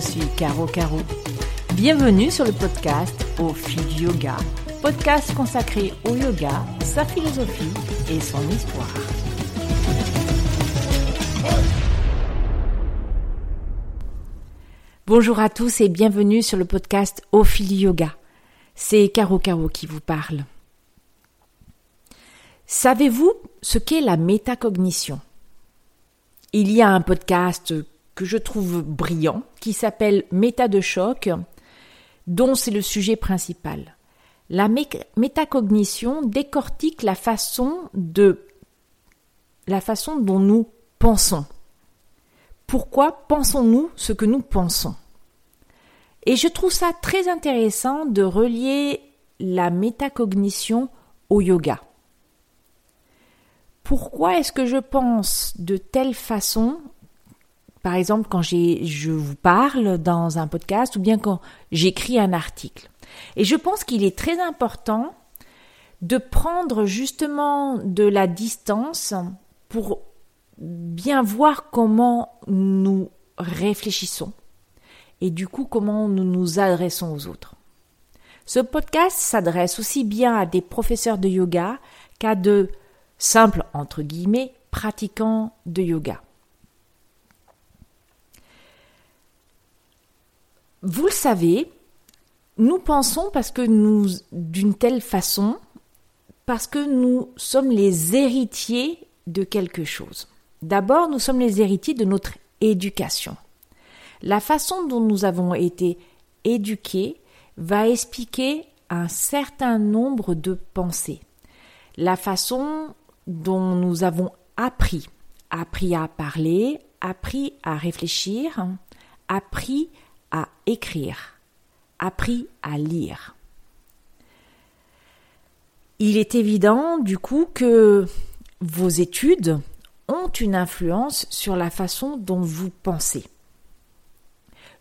suis Caro Caro. Bienvenue sur le podcast Au fil yoga, podcast consacré au yoga, sa philosophie et son histoire. Bonjour à tous et bienvenue sur le podcast Au fil yoga. C'est Caro Caro qui vous parle. Savez-vous ce qu'est la métacognition? Il y a un podcast que je trouve brillant, qui s'appelle Méta de choc, dont c'est le sujet principal. La métacognition décortique la façon de la façon dont nous pensons. Pourquoi pensons-nous ce que nous pensons? Et je trouve ça très intéressant de relier la métacognition au yoga. Pourquoi est-ce que je pense de telle façon par exemple quand je vous parle dans un podcast ou bien quand j'écris un article. Et je pense qu'il est très important de prendre justement de la distance pour bien voir comment nous réfléchissons et du coup comment nous nous adressons aux autres. Ce podcast s'adresse aussi bien à des professeurs de yoga qu'à de simples, entre guillemets, pratiquants de yoga. Vous le savez, nous pensons parce que nous, d'une telle façon, parce que nous sommes les héritiers de quelque chose. D'abord, nous sommes les héritiers de notre éducation. La façon dont nous avons été éduqués va expliquer un certain nombre de pensées. La façon dont nous avons appris, appris à parler, appris à réfléchir, appris à écrire, appris à lire. Il est évident du coup que vos études ont une influence sur la façon dont vous pensez.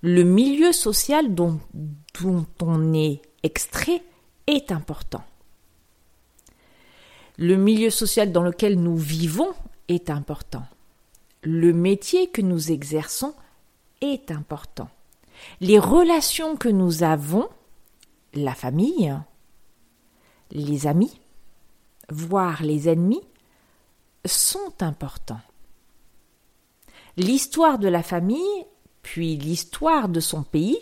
Le milieu social dont, dont on est extrait est important. Le milieu social dans lequel nous vivons est important. Le métier que nous exerçons est important les relations que nous avons, la famille, les amis, voire les ennemis, sont importants. L'histoire de la famille, puis l'histoire de son pays,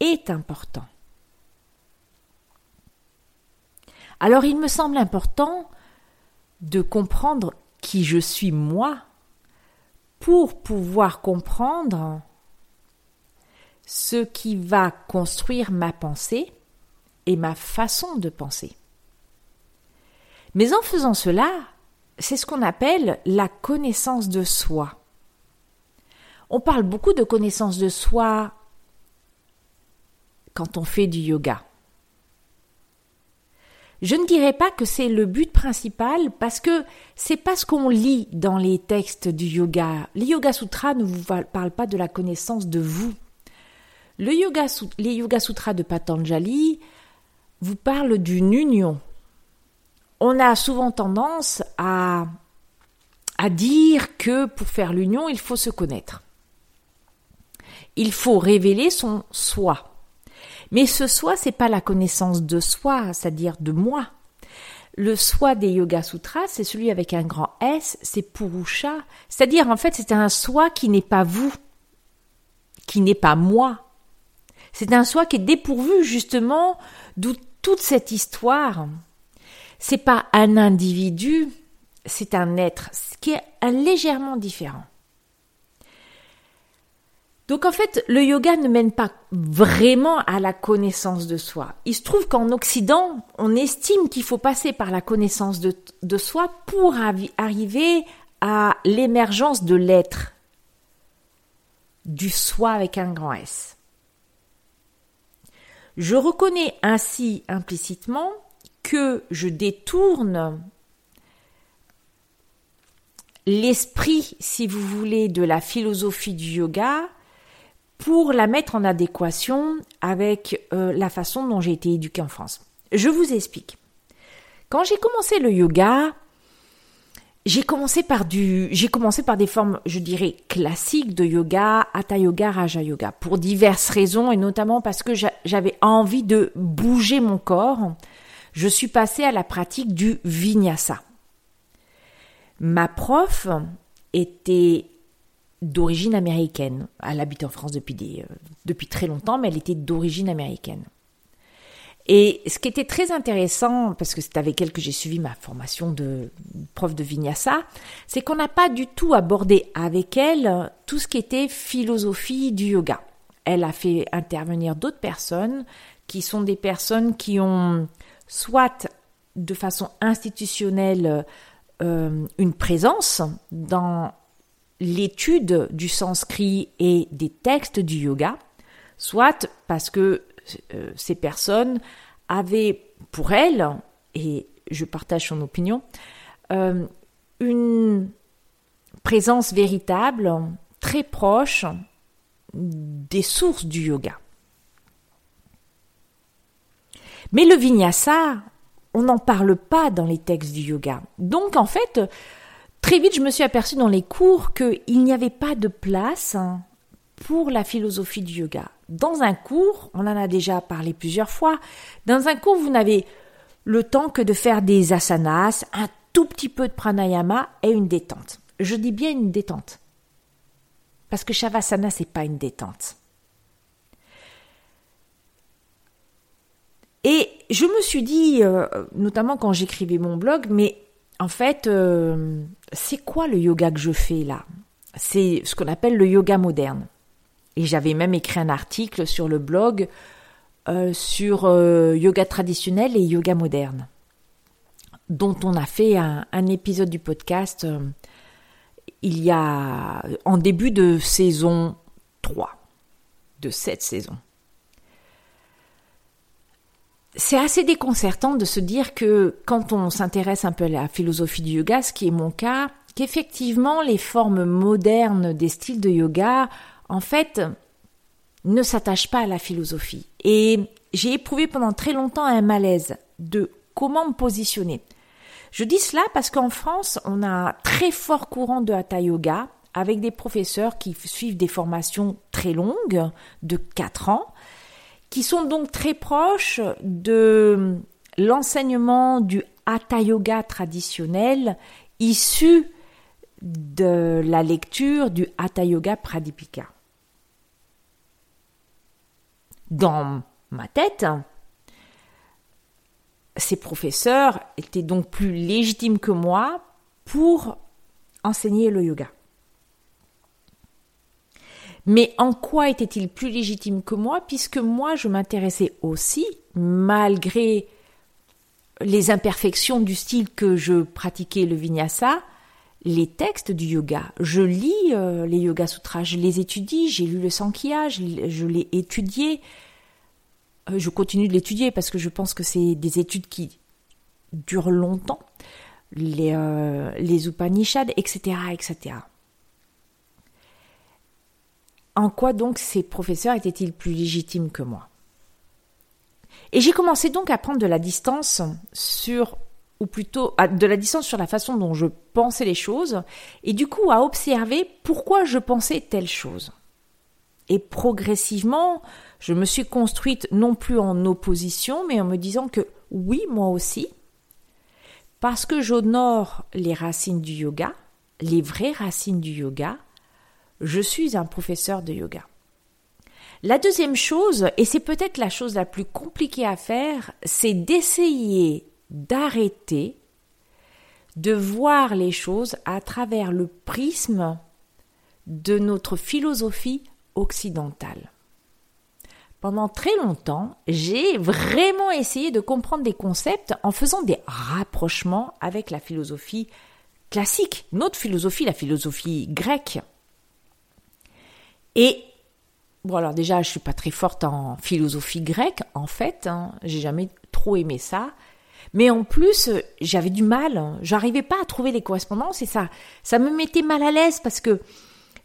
est important. Alors il me semble important de comprendre qui je suis moi pour pouvoir comprendre ce qui va construire ma pensée et ma façon de penser. Mais en faisant cela, c'est ce qu'on appelle la connaissance de soi. On parle beaucoup de connaissance de soi quand on fait du yoga. Je ne dirais pas que c'est le but principal parce que c'est pas ce qu'on lit dans les textes du yoga. Les Yoga Sutras ne vous parlent pas de la connaissance de vous. Le yoga, les Yoga Sutras de Patanjali vous parlent d'une union. On a souvent tendance à, à dire que pour faire l'union, il faut se connaître. Il faut révéler son soi. Mais ce soi, c'est pas la connaissance de soi, c'est-à-dire de moi. Le soi des Yoga Sutras, c'est celui avec un grand S, c'est Purusha. C'est-à-dire, en fait, c'est un soi qui n'est pas vous, qui n'est pas moi, c'est un soi qui est dépourvu justement d'où toute cette histoire. C'est pas un individu, c'est un être, qui est légèrement différent. Donc en fait, le yoga ne mène pas vraiment à la connaissance de soi. Il se trouve qu'en Occident, on estime qu'il faut passer par la connaissance de soi pour arriver à l'émergence de l'être, du soi avec un grand S. Je reconnais ainsi implicitement que je détourne l'esprit, si vous voulez, de la philosophie du yoga pour la mettre en adéquation avec euh, la façon dont j'ai été éduquée en France. Je vous explique. Quand j'ai commencé le yoga, j'ai commencé par du, j'ai commencé par des formes, je dirais, classiques de yoga, hatha yoga, raja yoga, pour diverses raisons et notamment parce que j'avais envie de bouger mon corps. Je suis passée à la pratique du vinyasa. Ma prof était d'origine américaine. Elle habite en France depuis, des, euh, depuis très longtemps, mais elle était d'origine américaine. Et ce qui était très intéressant, parce que c'est avec elle que j'ai suivi ma formation de prof de vinyasa, c'est qu'on n'a pas du tout abordé avec elle tout ce qui était philosophie du yoga. Elle a fait intervenir d'autres personnes qui sont des personnes qui ont soit de façon institutionnelle euh, une présence dans l'étude du sanskrit et des textes du yoga, soit parce que euh, ces personnes avaient pour elles, et je partage son opinion, euh, une présence véritable, très proche des sources du yoga. Mais le vinyasa, on n'en parle pas dans les textes du yoga. Donc en fait, très vite, je me suis aperçue dans les cours qu'il n'y avait pas de place pour la philosophie du yoga. Dans un cours, on en a déjà parlé plusieurs fois, dans un cours, vous n'avez le temps que de faire des asanas, un tout petit peu de pranayama et une détente. Je dis bien une détente. Parce que Shavasana, c'est pas une détente. Et je me suis dit, euh, notamment quand j'écrivais mon blog, mais en fait, euh, c'est quoi le yoga que je fais là? C'est ce qu'on appelle le yoga moderne. Et j'avais même écrit un article sur le blog euh, sur euh, yoga traditionnel et yoga moderne, dont on a fait un, épisode du podcast euh, il y a en début de saison 3 de cette saison. C'est assez déconcertant de se dire que quand on s'intéresse un peu à la philosophie du yoga, ce qui est mon cas, qu'effectivement les formes modernes des styles de yoga en fait, ne s'attache pas à la philosophie. Et j'ai éprouvé pendant très longtemps un malaise de comment me positionner. Je dis cela parce qu'en France, on a un très fort courant de hatha yoga avec des professeurs qui suivent des formations très longues de 4 ans, qui sont donc très proches de l'enseignement du hatha yoga traditionnel issu de la lecture du hatha yoga pradipika dans ma tête, ces professeurs étaient donc plus légitimes que moi pour enseigner le yoga. Mais en quoi étaient-ils plus légitimes que moi puisque moi je m'intéressais aussi, malgré les imperfections du style que je pratiquais le vinyasa, les textes du yoga. Je lis euh, les Yoga Sutras, je les étudie, j'ai lu le Sankhya, je, l'ai étudié. Euh, je continue de l'étudier parce que je pense que c'est des études qui durent longtemps. Les, euh, les Upanishads, etc., etc. En quoi donc ces professeurs étaient-ils plus légitimes que moi? Et j'ai commencé donc à prendre de la distance sur ou plutôt de la distance sur la façon dont je pensais les choses, et du coup à observer pourquoi je pensais telle chose. Et progressivement, je me suis construite non plus en opposition, mais en me disant que oui, moi aussi, parce que j'honore les racines du yoga, les vraies racines du yoga, je suis un professeur de yoga. La deuxième chose, et c'est peut-être la chose la plus compliquée à faire, c'est d'essayer d'arrêter de voir les choses à travers le prisme de notre philosophie occidentale. Pendant très longtemps, j'ai vraiment essayé de comprendre des concepts en faisant des rapprochements avec la philosophie classique, notre philosophie, la philosophie grecque. Et bon alors déjà, je suis pas très forte en philosophie grecque en fait, hein, j'ai jamais trop aimé ça. Mais en plus, j'avais du mal. J'arrivais pas à trouver les correspondances et ça, ça me mettait mal à l'aise parce que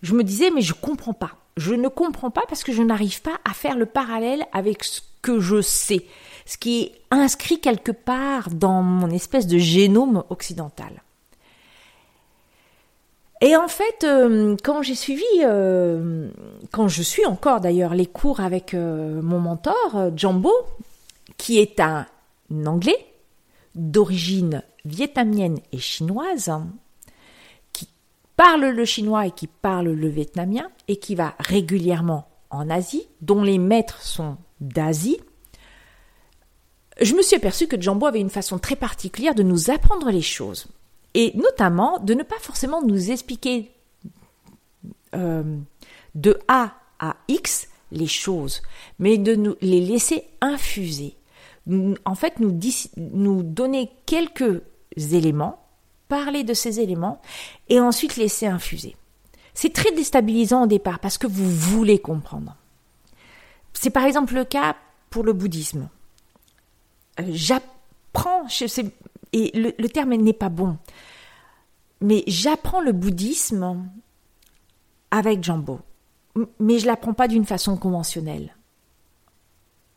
je me disais, mais je comprends pas. Je ne comprends pas parce que je n'arrive pas à faire le parallèle avec ce que je sais, ce qui est inscrit quelque part dans mon espèce de génome occidental. Et en fait, euh, quand j'ai suivi, euh, quand je suis encore d'ailleurs les cours avec euh, mon mentor, Jambo, qui est un Anglais d'origine vietnamienne et chinoise, qui parle le chinois et qui parle le vietnamien, et qui va régulièrement en Asie, dont les maîtres sont d'Asie, je me suis aperçu que Jambo avait une façon très particulière de nous apprendre les choses. Et notamment de ne pas forcément nous expliquer euh, de A à X les choses, mais de nous les laisser infuser. En fait, nous, donner quelques éléments, parler de ces éléments, et ensuite laisser infuser. C'est très déstabilisant au départ parce que vous voulez comprendre. C'est par exemple le cas pour le bouddhisme. Euh, j'apprends, et le, terme n'est pas bon, mais j'apprends le bouddhisme avec Jambo. Mais je l'apprends pas d'une façon conventionnelle.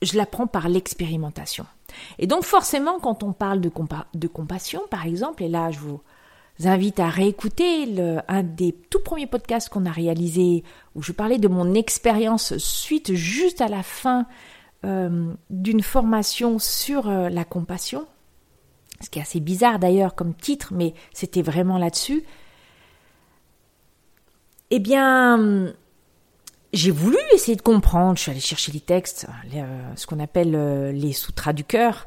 Je l'apprends par l'expérimentation. Et donc forcément, quand on parle de, de compassion, par exemple, et là je vous invite à réécouter un des tout premiers podcasts qu'on a réalisé où je parlais de mon expérience suite juste à la fin euh, d'une formation sur euh, la compassion, ce qui est assez bizarre d'ailleurs comme titre, mais c'était vraiment là-dessus. Eh bien, j'ai voulu essayer de comprendre. Je suis allée chercher les textes, euh, ce qu'on appelle les sutras du cœur,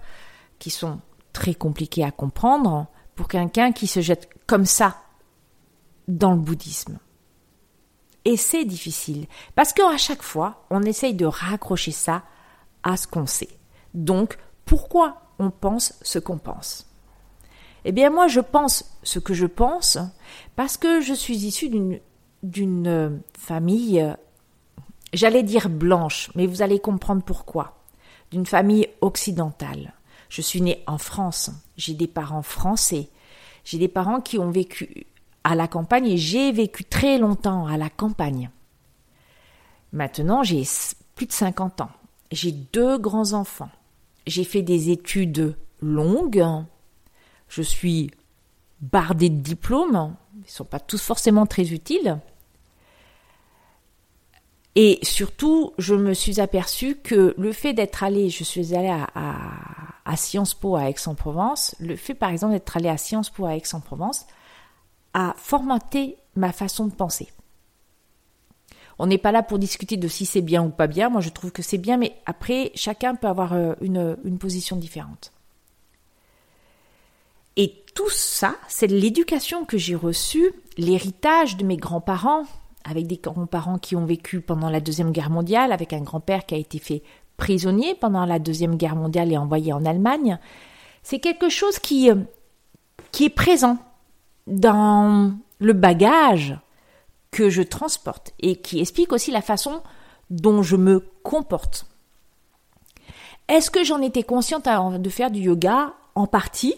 qui sont très compliqués à comprendre pour quelqu'un qui se jette comme ça dans le bouddhisme. Et c'est difficile, parce qu'à chaque fois, on essaye de raccrocher ça à ce qu'on sait. Donc, pourquoi on pense ce qu'on pense? Eh bien, moi, je pense ce que je pense parce que je suis issue d'une, euh, famille, euh, j'allais dire blanche, mais vous allez comprendre pourquoi. D'une famille occidentale. Je suis née en France, j'ai des parents français, j'ai des parents qui ont vécu à la campagne et j'ai vécu très longtemps à la campagne. Maintenant, j'ai plus de 50 ans. J'ai deux grands-enfants. J'ai fait des études longues. Je suis bardée de diplômes. Ils ne sont pas tous forcément très utiles. Et surtout, je me suis aperçue que le fait d'être allée, je suis allée à, Sciences Po à Aix-en-Provence, le fait par exemple d'être allée à Sciences Po à Aix-en-Provence a formaté ma façon de penser. On n'est pas là pour discuter de si c'est bien ou pas bien. Moi, je trouve que c'est bien, mais après, chacun peut avoir euh, une position différente. Et tout ça, c'est l'éducation que j'ai reçue, l'héritage de mes grands-parents, avec des grands-parents qui ont vécu pendant la Deuxième Guerre mondiale, avec un grand-père qui a été fait prisonnier pendant la Deuxième Guerre mondiale et envoyé en Allemagne. C'est quelque chose qui, euh, qui est présent dans le bagage que je transporte et qui explique aussi la façon dont je me comporte. Est-ce que j'en étais consciente avant de faire du yoga? En partie,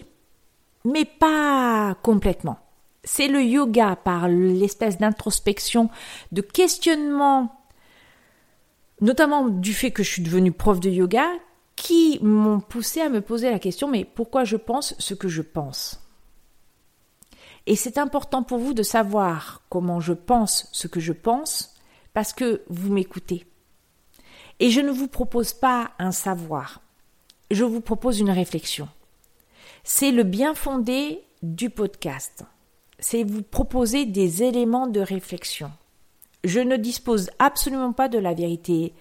mais pas complètement. C'est le yoga par l'espèce d'introspection, de questionnement, notamment du fait que je suis devenue prof de yoga, qui m'ont poussé à me poser la question mais pourquoi je pense ce que je pense? Et c'est important pour vous de savoir comment je pense ce que je pense parce que vous m'écoutez. Et je ne vous propose pas un savoir, je vous propose une réflexion. C'est le bien fondé du podcast. C'est vous proposer des éléments de réflexion. Je ne dispose absolument pas de la vérité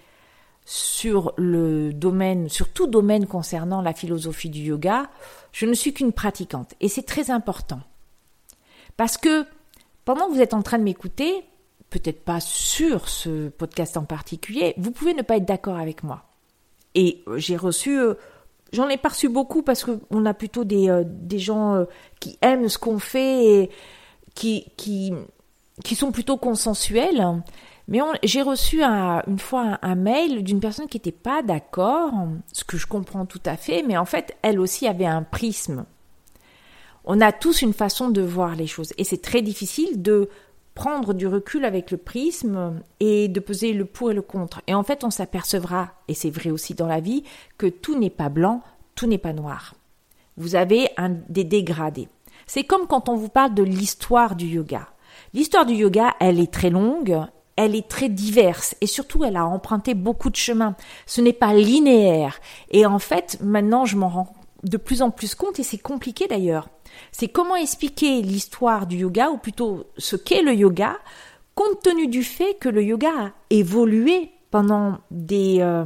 sur le domaine, sur tout domaine concernant la philosophie du yoga. Je ne suis qu'une pratiquante et c'est très important. Parce que pendant que vous êtes en train de m'écouter, peut-être pas sur ce podcast en particulier, vous pouvez ne pas être d'accord avec moi. Et euh, j'ai reçu, euh, j'en ai pas reçu beaucoup parce qu'on a plutôt des, euh, des gens qui aiment ce qu'on fait et qui, qui, qui sont plutôt consensuels. Mais j'ai reçu une fois un, mail d'une personne qui n'était pas d'accord, ce que je comprends tout à fait, mais en fait, elle aussi avait un prisme on a tous une façon de voir les choses et c'est très difficile de prendre du recul avec le prisme et de peser le pour et le contre. Et en fait, on s'apercevra, et c'est vrai aussi dans la vie, que tout n'est pas blanc, tout n'est pas noir. Vous avez un, des dégradés. C'est comme quand on vous parle de l'histoire du yoga. L'histoire du yoga, elle est très longue, elle est très diverse et surtout elle a emprunté beaucoup de chemins. Ce n'est pas linéaire. Et en fait, maintenant, je m'en rends de plus en plus compte et c'est compliqué d'ailleurs. C'est comment expliquer l'histoire du yoga ou plutôt ce qu'est le yoga compte tenu du fait que le yoga a évolué pendant des euh,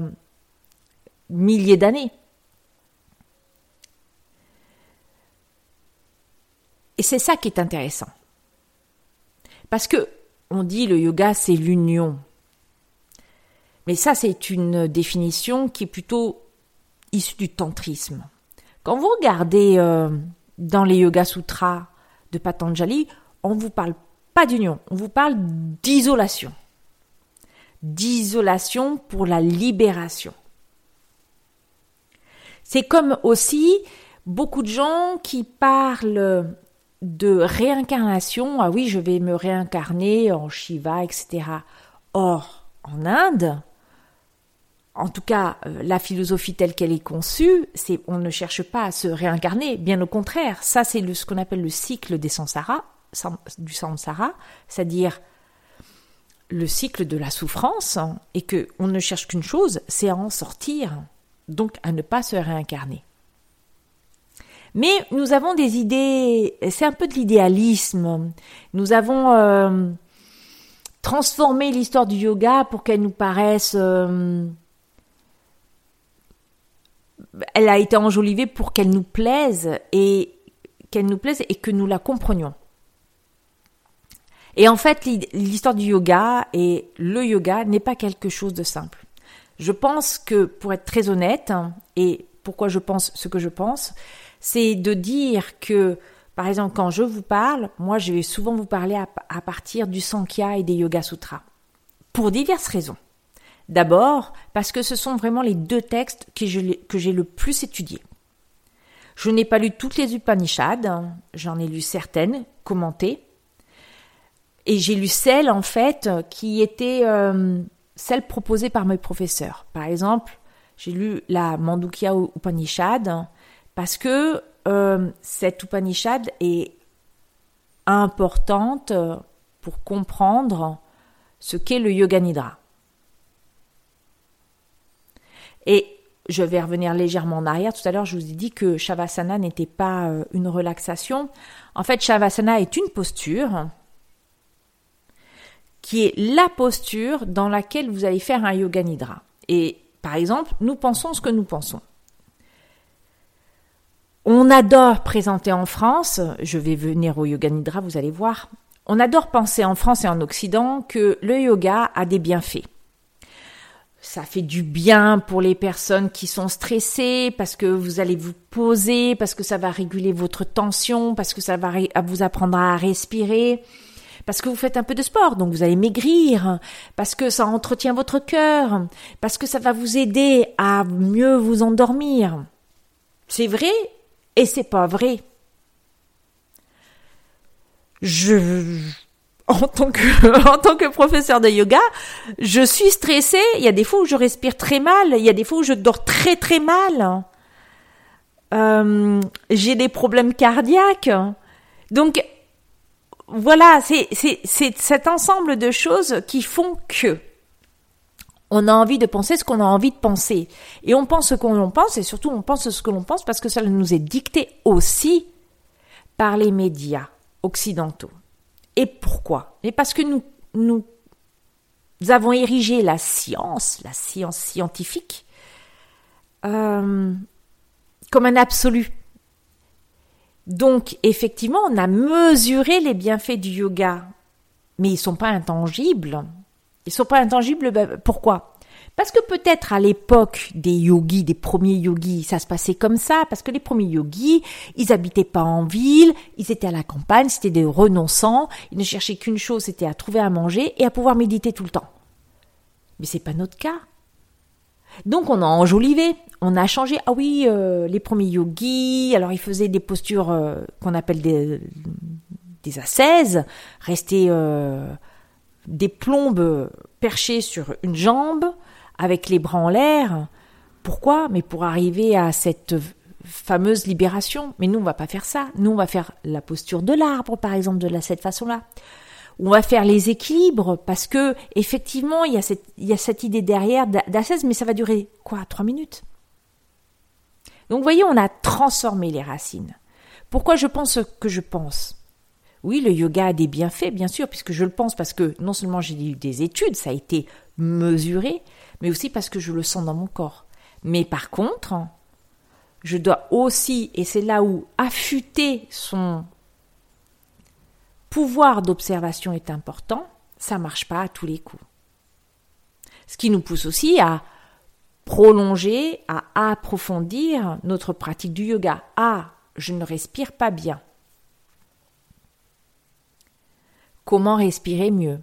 milliers d'années. Et c'est ça qui est intéressant. Parce que on dit le yoga c'est l'union. Mais ça c'est une définition qui est plutôt issue du tantrisme. Quand vous regardez euh, dans les Yoga Sutras de Patanjali, on ne vous parle pas d'union, on vous parle d'isolation. D'isolation pour la libération. C'est comme aussi beaucoup de gens qui parlent de réincarnation. Ah oui, je vais me réincarner en Shiva, etc. Or, en Inde, en tout cas, euh, la philosophie telle qu'elle est conçue, c'est on ne cherche pas à se réincarner, bien au contraire. Ça, c'est ce qu'on appelle le cycle des samsara, du samsara, c'est-à-dire le cycle de la souffrance, et que on ne cherche qu'une chose, c'est à en sortir, donc à ne pas se réincarner. Mais nous avons des idées, c'est un peu de l'idéalisme. Nous avons euh, transformé l'histoire du yoga pour qu'elle nous paraisse euh, elle a été enjolivée pour qu'elle nous plaise et qu'elle nous plaise et que nous la comprenions. Et en fait, l'histoire du yoga et le yoga n'est pas quelque chose de simple. Je pense que, pour être très honnête, et pourquoi je pense ce que je pense, c'est de dire que, par exemple, quand je vous parle, moi, je vais souvent vous parler à, à partir du Sankhya et des Yoga Sutras. Pour diverses raisons. D'abord, parce que ce sont vraiment les deux textes que j'ai le plus étudiés. Je n'ai pas lu toutes les Upanishads, j'en ai lu certaines, commentées, et j'ai lu celles, en fait, qui étaient euh, celles proposées par mes professeurs. Par exemple, j'ai lu la Mandukya Upanishad, parce que euh, cette Upanishad est importante pour comprendre ce qu'est le Yoga Nidra. Et je vais revenir légèrement en arrière. Tout à l'heure, je vous ai dit que Shavasana n'était pas euh, une relaxation. En fait, Shavasana est une posture qui est la posture dans laquelle vous allez faire un yoga nidra. Et par exemple, nous pensons ce que nous pensons. On adore présenter en France, je vais venir au yoga nidra, vous allez voir, on adore penser en France et en Occident que le yoga a des bienfaits ça fait du bien pour les personnes qui sont stressées parce que vous allez vous poser, parce que ça va réguler votre tension, parce que ça va vous apprendre à respirer, parce que vous faites un peu de sport, donc vous allez maigrir, parce que ça entretient votre cœur, parce que ça va vous aider à mieux vous endormir. C'est vrai et c'est pas vrai. Je en tant que professeur de yoga, je suis stressée. Il y a des fois où je respire très mal. Il y a des fois où je dors très très mal. Euh, j'ai des problèmes cardiaques. Donc voilà, c'est c'est c'est cet ensemble de choses qui font que on a envie de penser ce qu'on a envie de penser. Et on pense ce qu'on pense, et surtout on pense ce que l'on pense parce que ça nous est dicté aussi par les médias occidentaux. Et pourquoi? Parce que nous, avons érigé la science, la science scientifique, euh, comme un absolu. Donc, effectivement, on a mesuré les bienfaits du yoga, mais ils ne sont pas intangibles. Ils ne sont pas intangibles, ben, pourquoi? Parce que peut-être à l'époque des yogis, des premiers yogis, ça se passait comme ça, parce que les premiers yogis, ils habitaient pas en ville, ils étaient à la campagne, c'était des renonçants, ils ne cherchaient qu'une chose, c'était à trouver à manger et à pouvoir méditer tout le temps. Mais c'est pas notre cas. Donc on a enjolivé, on a changé. Ah oui, euh, les premiers yogis, alors ils faisaient des postures euh, qu'on appelle des, des rester euh, des plombes perchées sur une jambe, avec les bras en l'air. Pourquoi? Mais pour arriver à cette fameuse libération. Mais nous, on va pas faire ça. Nous, on va faire la posture de l'arbre, par exemple, de cette façon-là. on va faire les équilibres parce que effectivement il y a cette, idée derrière d'assaise, mais ça va durer quoi? Trois minutes. Donc vous voyez, on a transformé les racines. Pourquoi je pense ce que je pense? Oui, le yoga a des bienfaits, bien sûr, puisque je le pense parce que non seulement j'ai eu des études, ça a été mesuré, mais aussi parce que je le sens dans mon corps. Mais par contre, je dois aussi, et c'est là où affûter son pouvoir d'observation est important, ça marche pas à tous les coups. Ce qui nous pousse aussi à prolonger, à approfondir notre pratique du yoga. Ah, je ne respire pas bien. Comment respirer mieux?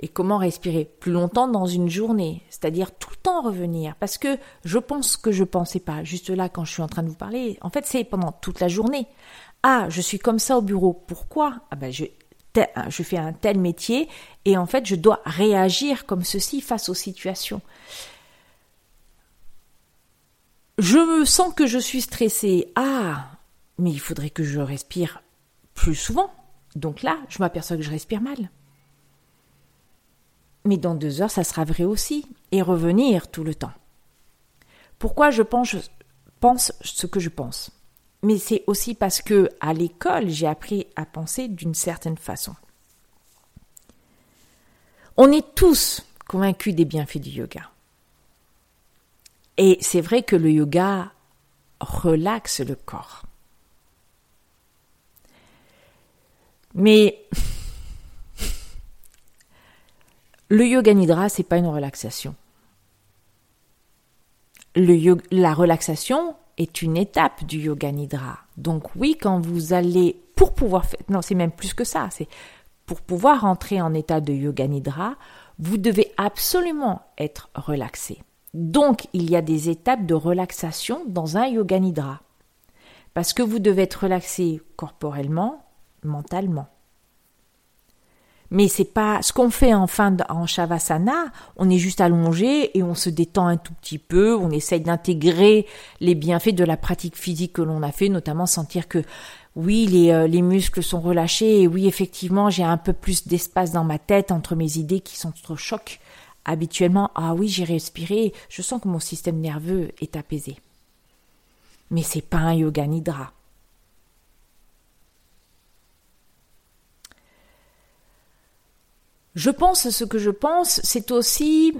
Et comment respirer plus longtemps dans une journée C'est-à-dire tout le temps revenir? Parce que je pense que je pensais pas, juste là quand je suis en train de vous parler. En fait, c'est pendant toute la journée. Ah, je suis comme ça au bureau. Pourquoi? Ah ben je, je fais un tel métier et en fait je dois réagir comme ceci face aux situations. Je me sens que je suis stressée. Ah, mais il faudrait que je respire plus souvent. Donc là, je m'aperçois que je respire mal. Mais dans deux heures, ça sera vrai aussi. Et revenir tout le temps. Pourquoi je pense, ce que je pense? Mais c'est aussi parce que à l'école, j'ai appris à penser d'une certaine façon. On est tous convaincus des bienfaits du yoga. Et c'est vrai que le yoga relaxe le corps. Mais le yoga nidra, c'est pas une relaxation. La relaxation, est une étape du yoga nidra. Donc oui, quand vous allez, pour pouvoir faire, non, c'est même plus que ça, c'est pour pouvoir entrer en état de yoga nidra, vous devez absolument être relaxé. Donc il y a des étapes de relaxation dans un yoga nidra. Parce que vous devez être relaxé corporellement, mentalement. Mais c'est pas ce qu'on fait en fin de, en shavasana, on est juste allongé et on se détend un tout petit peu, on essaye d'intégrer les bienfaits de la pratique physique que l'on a fait, notamment sentir que oui, les, euh, les muscles sont relâchés et oui, effectivement, j'ai un peu plus d'espace dans ma tête entre mes idées qui sont trop choc. Habituellement, ah oui, j'ai respiré, je sens que mon système nerveux est apaisé. Mais c'est pas un yoga nidra. Je pense ce que je pense, c'est aussi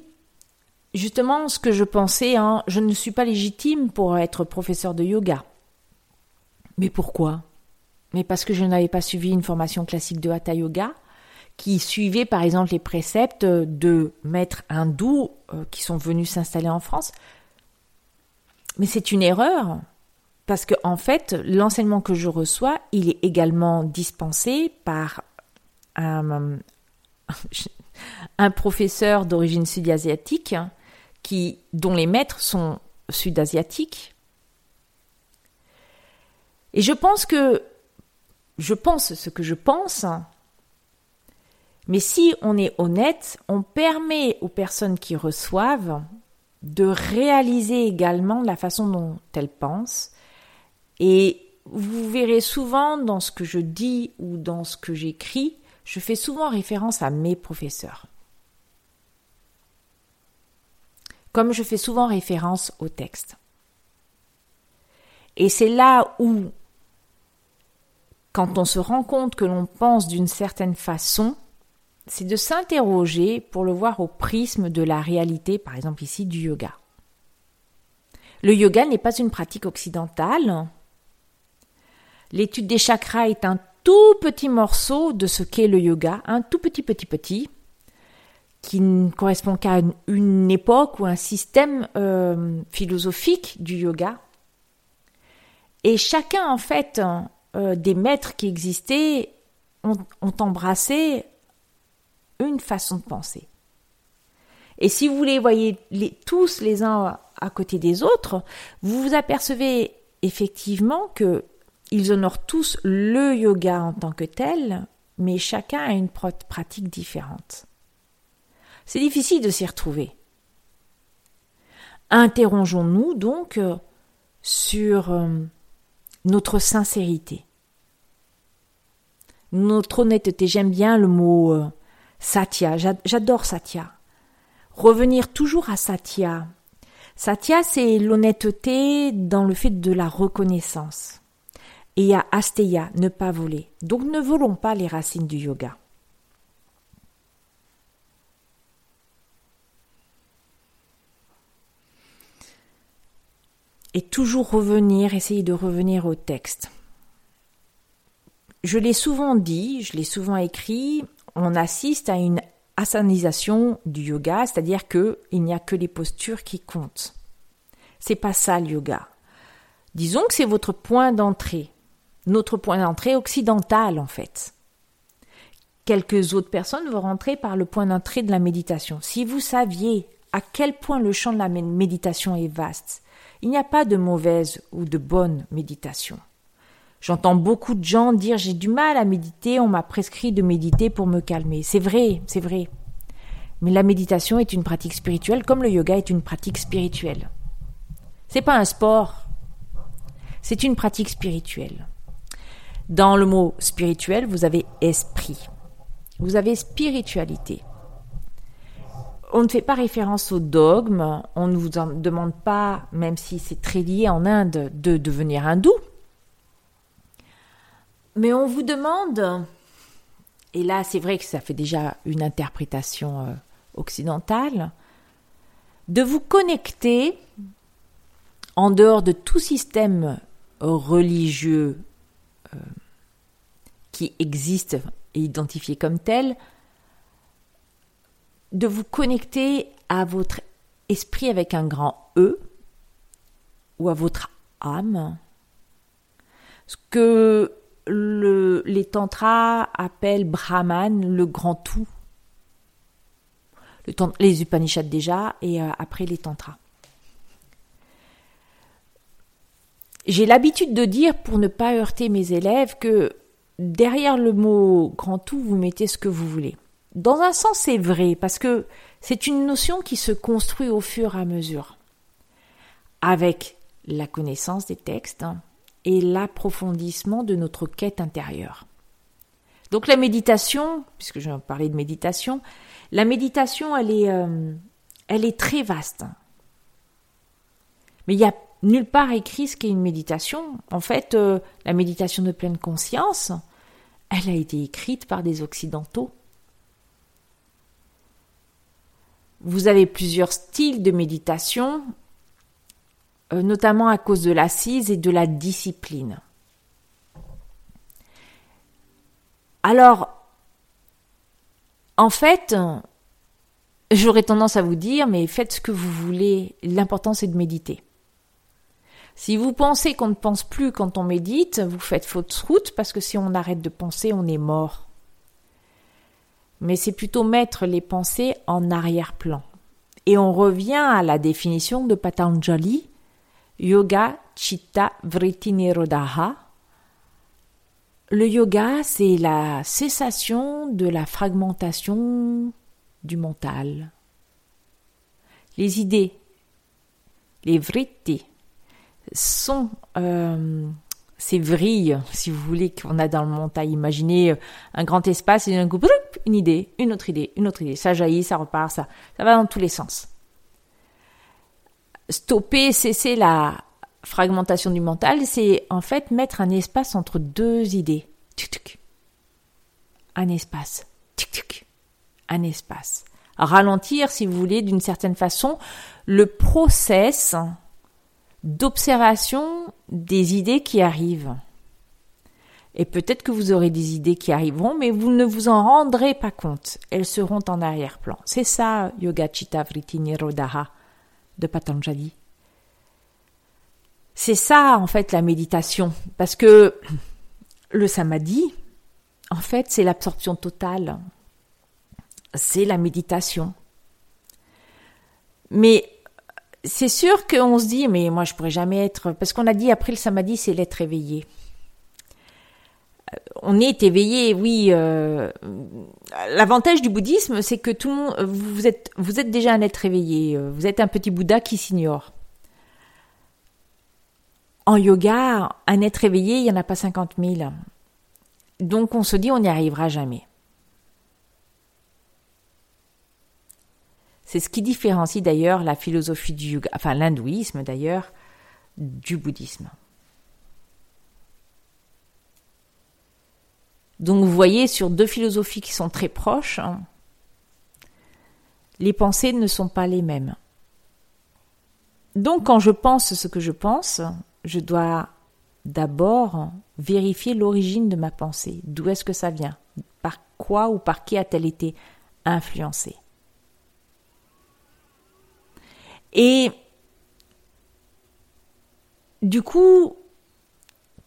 justement ce que je pensais. Hein. Je ne suis pas légitime pour être professeur de yoga. Mais pourquoi? Mais parce que je n'avais pas suivi une formation classique de Hatha Yoga qui suivait par exemple les préceptes de maîtres hindous euh, qui sont venus s'installer en France. Mais c'est une erreur parce que en fait, l'enseignement que je reçois, il est également dispensé par un, un professeur d'origine sud-asiatique qui, dont les maîtres sont sud-asiatiques. Et je pense que je pense ce que je pense, mais si on est honnête, on permet aux personnes qui reçoivent de réaliser également la façon dont elles pensent. Et vous verrez souvent dans ce que je dis ou dans ce que j'écris je fais souvent référence à mes professeurs. Comme je fais souvent référence au texte. Et c'est là où, quand on se rend compte que l'on pense d'une certaine façon, c'est de s'interroger pour le voir au prisme de la réalité, par exemple ici du yoga. Le yoga n'est pas une pratique occidentale. L'étude des chakras est un tout petit morceau de ce qu'est le yoga, un tout petit petit petit, qui ne correspond qu'à une, époque ou un système euh, philosophique du yoga. Et chacun, en fait, euh, des maîtres qui existaient ont, embrassé une façon de penser. Et si vous les voyez tous les uns à côté des autres, vous vous apercevez effectivement que ils honorent tous le yoga en tant que tel, mais chacun a une pratique différente. C'est difficile de s'y retrouver. Interrogeons-nous donc euh, sur euh, notre sincérité. notre honnêteté. J'aime bien le mot euh, satya. J'adore satya. Revenir toujours à satya. Satya, c'est l'honnêteté dans le fait de la reconnaissance. Et il y asteya, ne pas voler. Donc ne volons pas les racines du yoga. Et toujours revenir, essayer de revenir au texte je l'ai souvent dit, je l'ai souvent écrit, on assiste à une asanisation du yoga, c'est-à-dire que il n'y a que les postures qui comptent. C'est pas ça le yoga. Disons que c'est votre point d'entrée, notre point d'entrée occidental en fait. Quelques autres personnes vont rentrer par le point d'entrée de la méditation. Si vous saviez à quel point le champ de la méditation est vaste, il n'y a pas de mauvaise ou de bonne méditation. J'entends beaucoup de gens dire j'ai du mal à méditer, on m'a prescrit de méditer pour me calmer. C'est vrai, c'est vrai. Mais la méditation est une pratique spirituelle comme le yoga est une pratique spirituelle. C'est pas un sport. C'est une pratique spirituelle. Dans le mot spirituel, vous avez esprit. Vous avez spiritualité. On ne fait pas référence au dogme, on ne vous demande pas, même si c'est très lié en Inde, de devenir hindou. Mais on vous demande, et là c'est vrai que ça fait déjà une interprétation euh, occidentale, de vous connecter en dehors de tout système religieux euh, qui existe et identifié comme tel, de vous connecter à votre esprit avec un grand E ou à votre âme. Ce que le, les tantras appellent Brahman le grand tout. Le, les Upanishads déjà, et euh, après les tantras. J'ai l'habitude de dire, pour ne pas heurter mes élèves, que derrière le mot grand tout, vous mettez ce que vous voulez. Dans un sens, c'est vrai, parce que c'est une notion qui se construit au fur et à mesure, avec la connaissance des textes, hein, et l'approfondissement de notre quête intérieure. Donc la méditation, puisque je vais parler de méditation, la méditation, elle est, euh, elle est très vaste. Mais il n'y a nulle part écrit ce qu'est une méditation. En fait, euh, la méditation de pleine conscience, elle a été écrite par des Occidentaux. Vous avez plusieurs styles de méditation euh, notamment à cause de l'assise et de la discipline. Alors, en fait, j'aurais tendance à vous dire, mais faites ce que vous voulez, l'important c'est de méditer. Si vous pensez qu'on ne pense plus quand on médite, vous faites fausse route parce que si on arrête de penser, on est mort. Mais c'est plutôt mettre les pensées en arrière-plan. Et on revient à la définition de Patanjali Yoga Chitta Vritti Nirodha. Le yoga, c'est la cessation de la fragmentation du mental. Les idées, les vritti, sont euh, ces vrilles, si vous voulez, qu'on a dans le mental. Imaginez euh, un grand espace et d'un coup, une idée, une autre idée, une autre idée. Ça jaillit, ça repart, ça, ça va dans tous les sens stopper, cesser la fragmentation du mental, c'est en fait mettre un espace entre deux idées. Un espace. Un espace. Ralentir, si vous voulez, d'une certaine façon, le process d'observation des idées qui arrivent. Et peut-être que vous aurez des idées qui arriveront, mais vous ne vous en rendrez pas compte. Elles seront en arrière-plan. C'est ça, Yoga Chitta Vritti Nirodha de Patanjali. C'est ça, en fait, la méditation. Parce que le samadhi, en fait, c'est l'absorption totale. C'est la méditation. Mais c'est sûr qu'on se dit, mais moi je pourrais jamais être, parce qu'on a dit après le samadhi, c'est l'être éveillé. On est éveillé, oui. Euh, l'avantage du bouddhisme, c'est que tout le monde, vous êtes, vous êtes déjà un être éveillé. Vous êtes un petit Bouddha qui s'ignore. En yoga, un être éveillé, il n'y en a pas 50 000. donc on se dit on n'y arrivera jamais. C'est ce qui différencie d'ailleurs la philosophie du yoga, enfin l'hindouisme d'ailleurs, du bouddhisme. Donc vous voyez, sur deux philosophies qui sont très proches, hein, les pensées ne sont pas les mêmes. Donc quand je pense ce que je pense, je dois d'abord vérifier l'origine de ma pensée. D'où est-ce que ça vient? Par quoi ou par qui a-t-elle été influencée? Et du coup,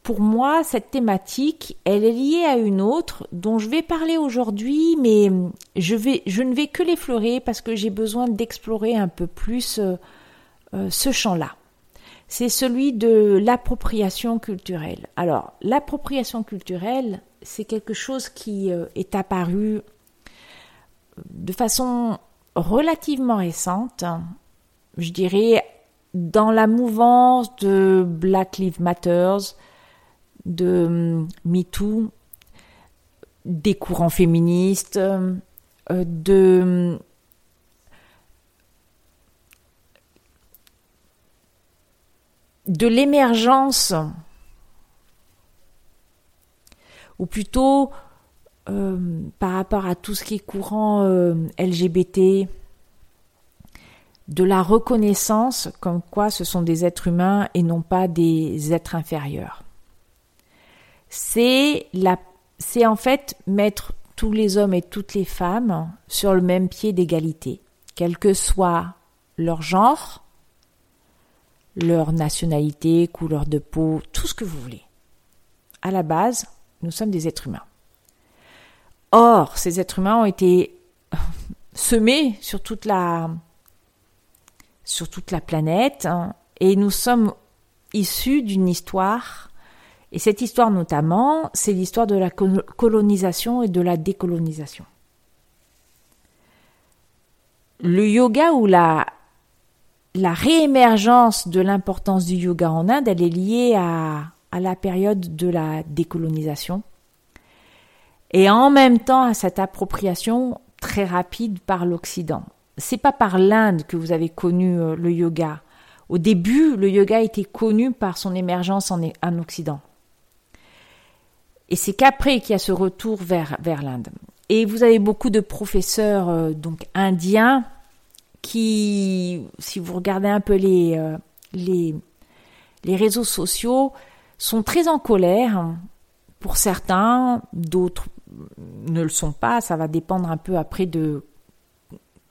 pour moi, cette thématique, elle est liée à une autre dont je vais parler aujourd'hui, mais je, ne vais que l'effleurer parce que j'ai besoin d'explorer un peu plus euh, euh, ce champ-là. C'est celui de l'appropriation culturelle. Alors, l'appropriation culturelle, c'est quelque chose qui euh, est apparu de façon relativement récente, je dirais dans la mouvance de Black Lives Matters, de hum, MeToo, des courants féministes, euh, de hum, de l'émergence, ou plutôt euh, par rapport à tout ce qui est courant euh, LGBT, de la reconnaissance comme quoi ce sont des êtres humains et non pas des êtres inférieurs. C'est en fait mettre tous les hommes et toutes les femmes sur le même pied d'égalité, quel que soit leur genre, leur nationalité, couleur de peau, tout ce que vous voulez. À la base, nous sommes des êtres humains. Or, ces êtres humains ont été semés sur toute la sur toute la planète hein, et nous sommes issus d'une histoire et cette histoire notamment, c'est l'histoire de la colonisation et de la décolonisation. Le yoga ou la réémergence de l'importance du yoga en Inde, elle est liée à, à la période de la décolonisation et en même temps à cette appropriation très rapide par l'Occident. C'est pas par l'Inde que vous avez connu euh, le yoga. Au début, le yoga était connu par son émergence en, en Occident. Et c'est qu'après qu'il y a ce retour vers, l'Inde. Et vous avez beaucoup de professeurs euh, donc indiens qui, si vous regardez un peu les, euh, les, les réseaux sociaux, sont très en colère. Pour certains, d'autres ne le sont pas. Ça va dépendre un peu après de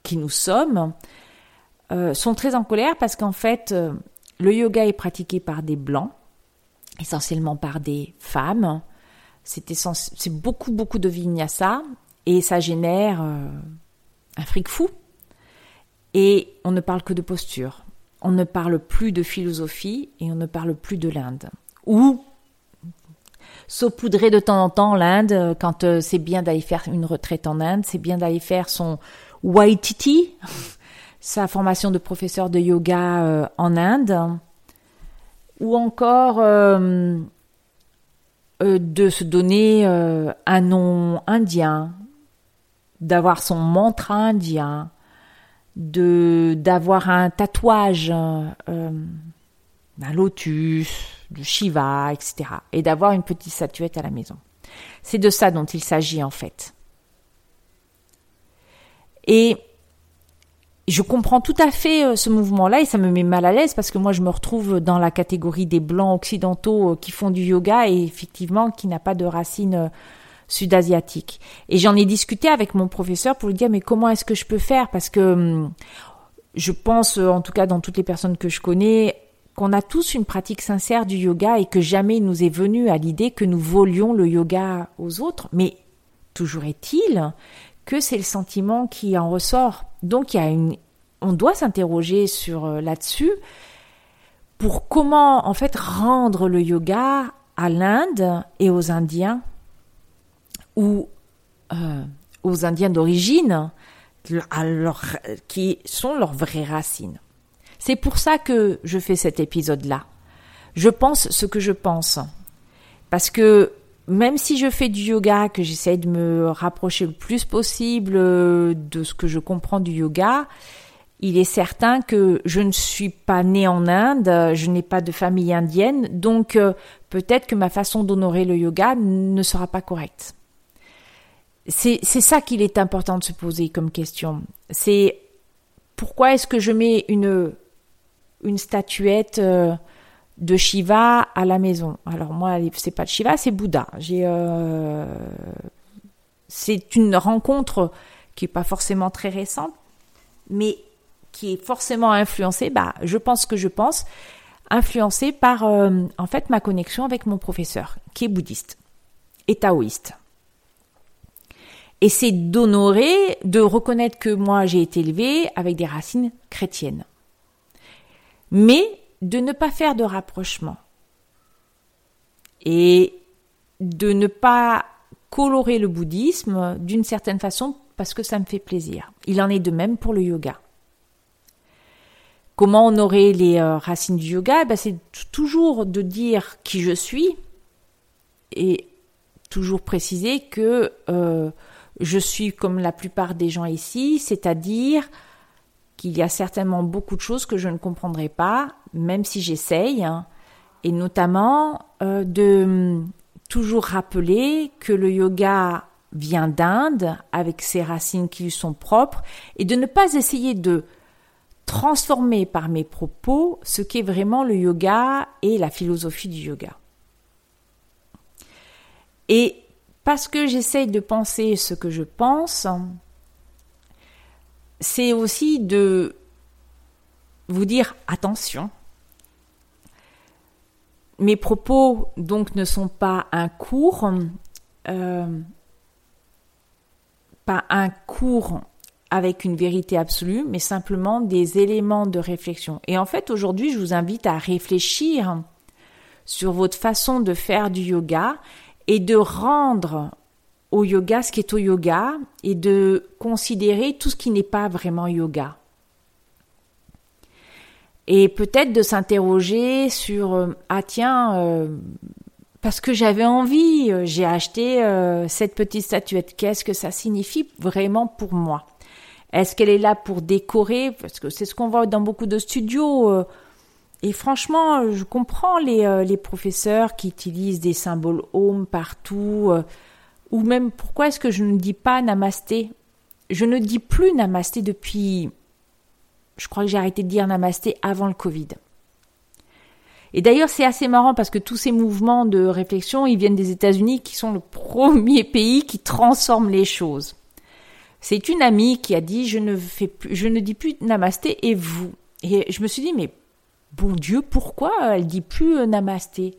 qui nous sommes. Euh, sont très en colère parce qu'en fait, euh, le yoga est pratiqué par des blancs, essentiellement par des femmes. C'est, beaucoup, beaucoup de vinyasa et ça génère un fric fou et on ne parle que de posture. On ne parle plus de philosophie et on ne parle plus de l'Inde. Ou saupoudrer de temps en temps l'Inde quand euh, c'est bien d'aller faire une retraite en Inde, c'est bien d'aller faire son YTT, sa formation de professeur de yoga euh, en Inde, ou encore euh, de se donner un nom indien, d'avoir son mantra indien, de d'avoir un tatouage euh, d'un lotus, de Shiva, etc. Et d'avoir une petite statuette à la maison. C'est de ça dont il s'agit en fait. Et je comprends tout à fait euh, ce mouvement-là et ça me met mal à l'aise parce que moi je me retrouve dans la catégorie des blancs occidentaux euh, qui font du yoga et effectivement qui n'a pas de racines sud-asiatique. Et j'en ai discuté avec mon professeur pour lui dire mais comment est-ce que je peux faire? Parce que hum, je pense en tout cas dans toutes les personnes que je connais qu'on a tous une pratique sincère du yoga et que jamais il nous est venu à l'idée que nous volions le yoga aux autres, mais toujours est-il que c'est le sentiment qui en ressort. Donc il y a une on doit s'interroger sur euh, là-dessus pour comment en fait rendre le yoga à l'Inde et aux Indiens ou euh, aux Indiens d'origine, qui sont leurs vraies racines. C'est pour ça que je fais cet épisode-là. Je pense ce que je pense. Parce que même si je fais du yoga, que j'essaie de me rapprocher le plus possible euh, de ce que je comprends du yoga, il est certain que je ne suis pas née en Inde, je n'ai pas de famille indienne, donc euh, peut-être que ma façon d'honorer le yoga ne sera pas correcte. C'est ça qu'il est important de se poser comme question. C'est pourquoi est-ce que je mets une, une statuette euh, de Shiva à la maison Alors moi, c'est pas de Shiva, c'est Bouddha. Euh, c'est une rencontre qui est pas forcément très récente, mais qui est forcément influencée. Bah, je pense que je pense influencée par euh, en fait ma connexion avec mon professeur, qui est bouddhiste et taoïste. Et c'est d'honorer, de reconnaître que moi j'ai été élevée avec des racines chrétiennes. Mais de ne pas faire de rapprochement. Et de ne pas colorer le bouddhisme d'une certaine façon parce que ça me fait plaisir. Il en est de même pour le yoga. Comment honorer les euh, racines du yoga? Ben, C'est toujours de dire qui je suis et toujours préciser que euh, je suis comme la plupart des gens ici, c'est-à-dire qu'il y a certainement beaucoup de choses que je ne comprendrai pas, même si j'essaye, hein, et notamment euh, de hum, toujours rappeler que le yoga vient d'Inde, avec ses racines qui lui sont propres, et de ne pas essayer de transformer par mes propos ce qu'est vraiment le yoga et la philosophie du yoga. Et parce que j'essaye de penser ce que je pense, c'est aussi de vous dire attention. Mes propos donc ne sont pas un cours, euh, pas un cours avec une vérité absolue, mais simplement des éléments de réflexion. Et en fait, aujourd'hui, je vous invite à réfléchir sur votre façon de faire du yoga et de rendre au yoga ce qui est au yoga et de considérer tout ce qui n'est pas vraiment yoga. Et peut-être de s'interroger sur euh, ah tiens euh, parce que j'avais envie, euh, j'ai acheté cette petite statuette. Qu'est-ce que ça signifie vraiment pour moi? Est-ce qu'elle est là pour décorer? Parce que c'est ce qu'on voit dans beaucoup de studios. et franchement, je comprends les, les professeurs qui utilisent des symboles home partout. Ou même pourquoi est-ce que je ne dis pas namasté? Je ne dis plus namasté depuis... Je crois que j'ai arrêté de dire namasté avant le Covid. Et d'ailleurs, c'est assez marrant parce que tous ces mouvements de réflexion, ils viennent des États-Unis qui sont le premier pays qui transforme les choses. C'est une amie qui a dit je ne fais plus, je ne dis plus namasté et vous. Et je me suis dit mais bon Dieu, pourquoi elle dit plus euh, namasté?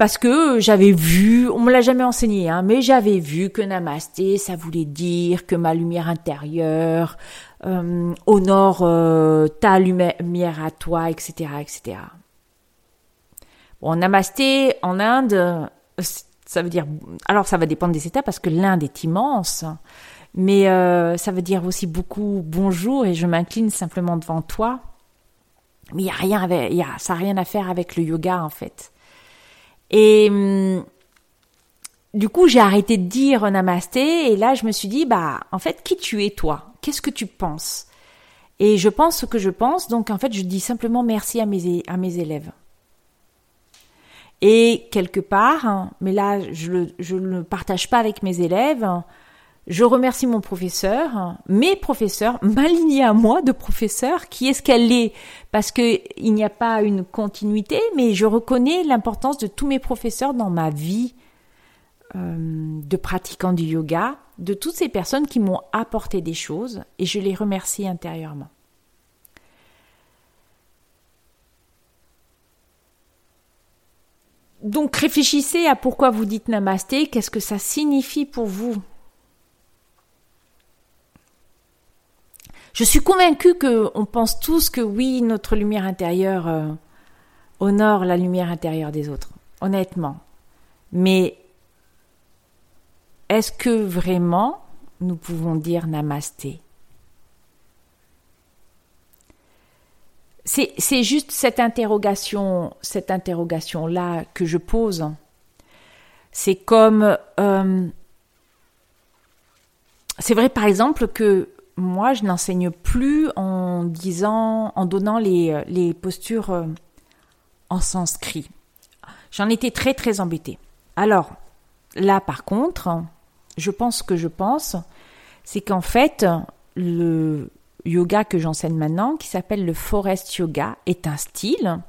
Parce que j'avais vu, on me l'a jamais enseigné, hein, mais j'avais vu que Namasté, ça voulait dire que ma lumière intérieure euh, honore euh, ta lumière à toi, etc., etc. Bon, Namasté en Inde, ça veut dire, alors ça va dépendre des États parce que l'Inde est immense, mais euh, ça veut dire aussi beaucoup bonjour et je m'incline simplement devant toi. Mais il y a rien avec, y a, ça rien à faire avec le yoga en fait. Et hum, du coup, j'ai arrêté de dire namasté et là, je me suis dit, bah, en fait, qui tu es toi? Qu'est-ce que tu penses? Et je pense ce que je pense, donc en fait, je dis simplement merci à mes, à mes élèves. Et quelque part, hein, mais là, je, ne le partage pas avec mes élèves, je remercie mon professeur, mes professeurs, ma lignée à moi de professeur, qui est ce qu'elle est, parce que il n'y a pas une continuité, mais je reconnais l'importance de tous mes professeurs dans ma vie euh, de pratiquant du yoga, de toutes ces personnes qui m'ont apporté des choses, et je les remercie intérieurement. Donc réfléchissez à pourquoi vous dites namasté, qu'est-ce que ça signifie pour vous? Je suis convaincue qu'on pense tous que oui, notre lumière intérieure euh, honore la lumière intérieure des autres, honnêtement. Mais est-ce que vraiment nous pouvons dire namasté? C'est juste cette interrogation, cette interrogation là que je pose. C'est comme... Euh, c'est vrai par exemple que moi, je n'enseigne plus en disant, en donnant les, postures euh, en sanskrit. J'en étais très très embêtée. Alors, là par contre, je pense que je pense, c'est qu'en fait, le yoga que j'enseigne maintenant, qui s'appelle le forest yoga, est un style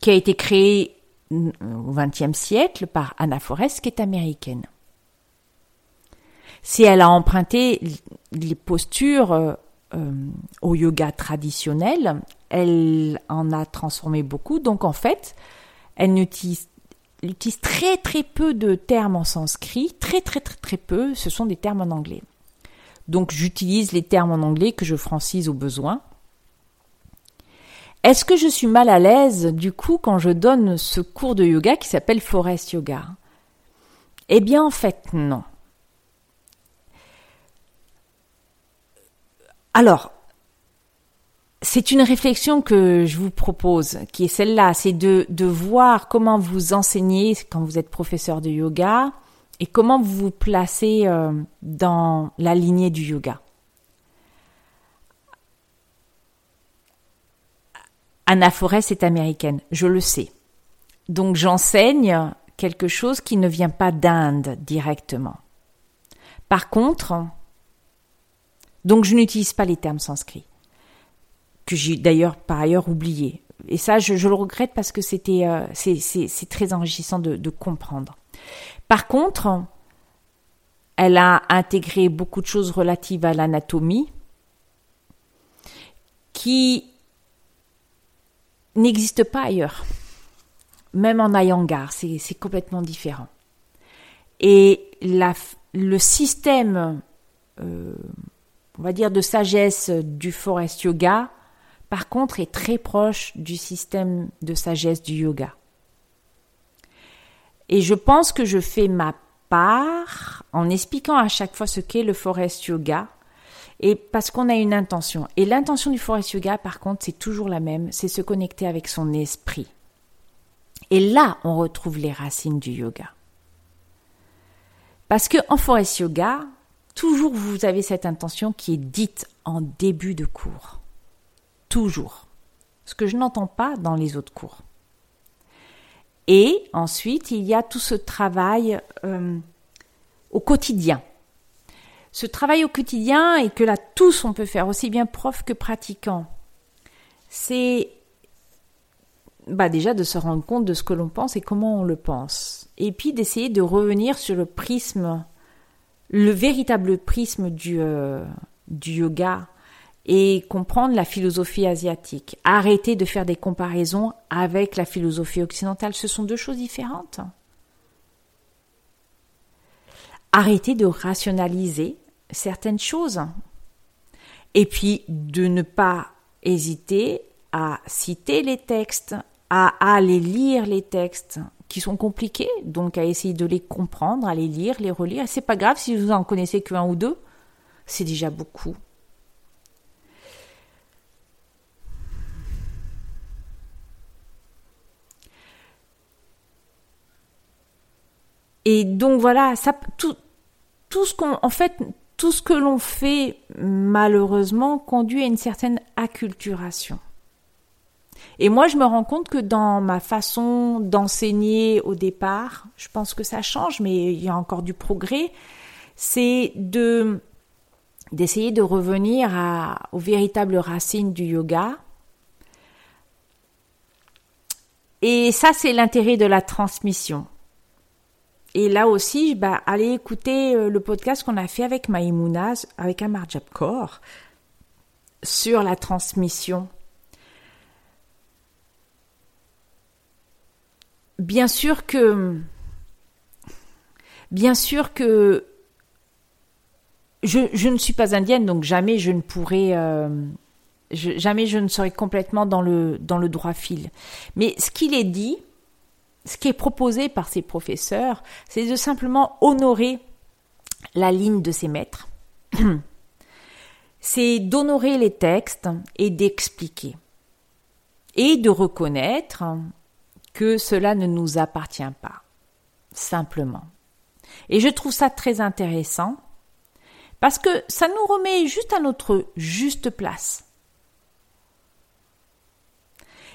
qui a été créé au XXe siècle par Anna Forrest, qui est américaine. Si elle a emprunté les postures euh, euh, au yoga traditionnel, elle en a transformé beaucoup. Donc en fait, elle utilise, très très peu de termes en sanskrit, très très très très peu. Ce sont des termes en anglais. Donc j'utilise les termes en anglais que je francise au besoin. Est-ce que je suis mal à l'aise du coup quand je donne ce cours de yoga qui s'appelle Forest Yoga? Eh bien en fait non. Alors, c'est une réflexion que je vous propose, qui est celle-là, c'est de, voir comment vous enseignez quand vous êtes professeur de yoga et comment vous vous placez euh, dans la lignée du yoga. Anna Forest est américaine, je le sais. Donc j'enseigne quelque chose qui ne vient pas d'Inde directement. Par contre, donc je n'utilise pas les termes sanscrits, que j'ai d'ailleurs par ailleurs oublié. Et ça, je, le regrette parce que c'était euh, c'est très enrichissant de, comprendre. Par contre, elle a intégré beaucoup de choses relatives à l'anatomie qui n'existe pas ailleurs. Même en Ayangar, c'est complètement différent. Et le système, euh, on va dire, de sagesse du forest yoga, par contre, est très proche du système de sagesse du yoga. Et je pense que je fais ma part en expliquant à chaque fois ce qu'est le forest yoga, et parce qu'on a une intention. Et l'intention du forest yoga, par contre, c'est toujours la même, c'est se connecter avec son esprit. Et là, on retrouve les racines du yoga. Parce que en forest yoga, toujours vous avez cette intention qui est dite en début de cours. Toujours. Ce que je n'entends pas dans les autres cours. Et ensuite, il y a tout ce travail euh, au quotidien ce travail au quotidien et que là tous on peut faire, aussi bien prof que pratiquant, c'est bah déjà de se rendre compte de ce que l'on pense et comment on le pense. Et puis d'essayer de revenir sur le prisme, le véritable prisme du, euh, du yoga et comprendre la philosophie asiatique. Arrêter de faire des comparaisons avec la philosophie occidentale. Ce sont deux choses différentes. Arrêter de rationaliser certaines choses. Et puis de ne pas hésiter à citer les textes, à aller lire les textes qui sont compliqués, donc à essayer de les comprendre, à les lire, les relire. C'est pas grave si vous en connaissez qu'un ou deux, c'est déjà beaucoup. Et donc voilà, ça, tout, tout ce qu'on, en fait, tout ce que l'on fait, malheureusement, conduit à une certaine acculturation. Et moi, je me rends compte que dans ma façon d'enseigner au départ, je pense que ça change, mais il y a encore du progrès, c'est de d'essayer de revenir aux véritables racines du yoga. Et ça, c'est l'intérêt de la transmission. Et là aussi, bah, allez écouter euh, le podcast qu'on a fait avec Maïmouna, avec Amar Jabkor, sur la transmission. Bien sûr que, bien sûr que, je, ne suis pas indienne, donc jamais je ne pourrais, euh, jamais je ne serai complètement dans le, dans le droit fil. Mais ce qu'il est dit, ce qui est proposé par ces professeurs, c'est de simplement honorer la ligne de ses maîtres. c'est d'honorer les textes et d'expliquer. Et de reconnaître que cela ne nous appartient pas. Simplement. Et je trouve ça très intéressant parce que ça nous remet juste à notre juste place.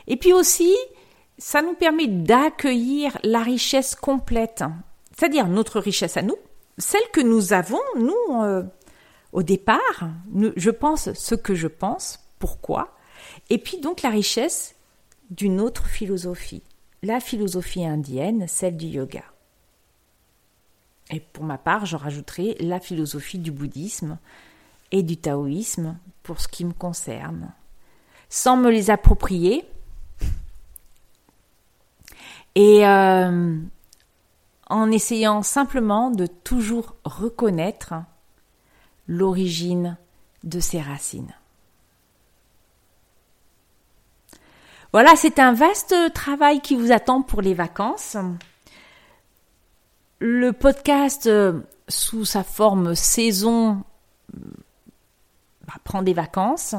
Et puis aussi, ça nous permet d'accueillir la richesse complète, c'est-à-dire notre richesse à nous, celle que nous avons, nous, euh, au départ, je pense ce que je pense, pourquoi, et puis donc la richesse d'une autre philosophie, la philosophie indienne, celle du yoga. Et pour ma part, je rajouterai la philosophie du bouddhisme et du taoïsme pour ce qui me concerne. Sans me les approprier, et euh, en essayant simplement de toujours reconnaître l'origine de ses racines. Voilà, c'est un vaste travail qui vous attend pour les vacances. Le podcast, euh, sous sa forme saison, bah, prend des vacances.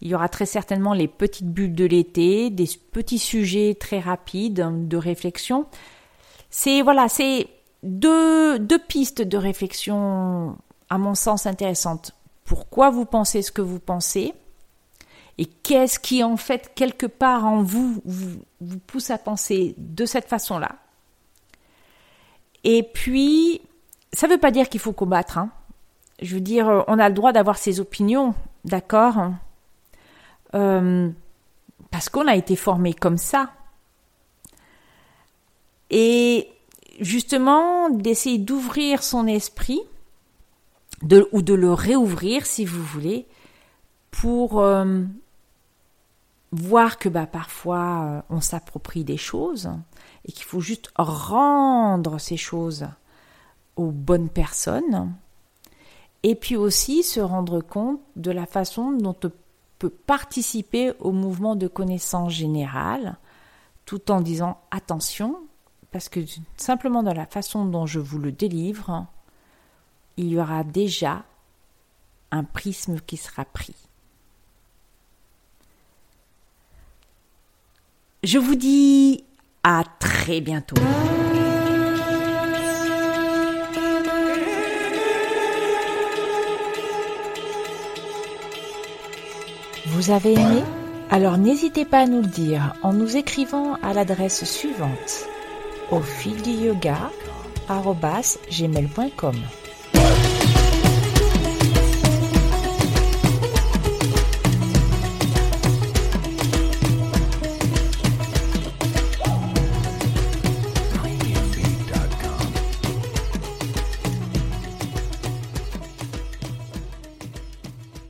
Il y aura très certainement les petites bulles de l'été, des petits sujets très rapides de réflexion. C'est voilà, c'est deux, deux pistes de réflexion à mon sens intéressantes. Pourquoi vous pensez ce que vous pensez? Et qu'est-ce qui en fait quelque part en vous, vous pousse à penser de cette façon-là? Et puis, ça ne veut pas dire qu'il faut combattre. Hein. Je veux dire, on a le droit d'avoir ses opinions, d'accord? Euh, parce qu'on a été formé comme ça. Et justement, d'essayer d'ouvrir son esprit, ou de le réouvrir si vous voulez, pour euh, voir que bah, parfois euh, on s'approprie des choses et qu'il faut juste rendre ces choses aux bonnes personnes. Et puis aussi se rendre compte de la façon dont on participer au mouvement de connaissance générale tout en disant attention, parce que simplement dans la façon dont je vous le délivre, il y aura déjà un prisme qui sera pris. Je vous dis à très bientôt. Vous avez aimé? Alors n'hésitez pas à nous le dire en nous écrivant à l'adresse suivante au fil du yoga.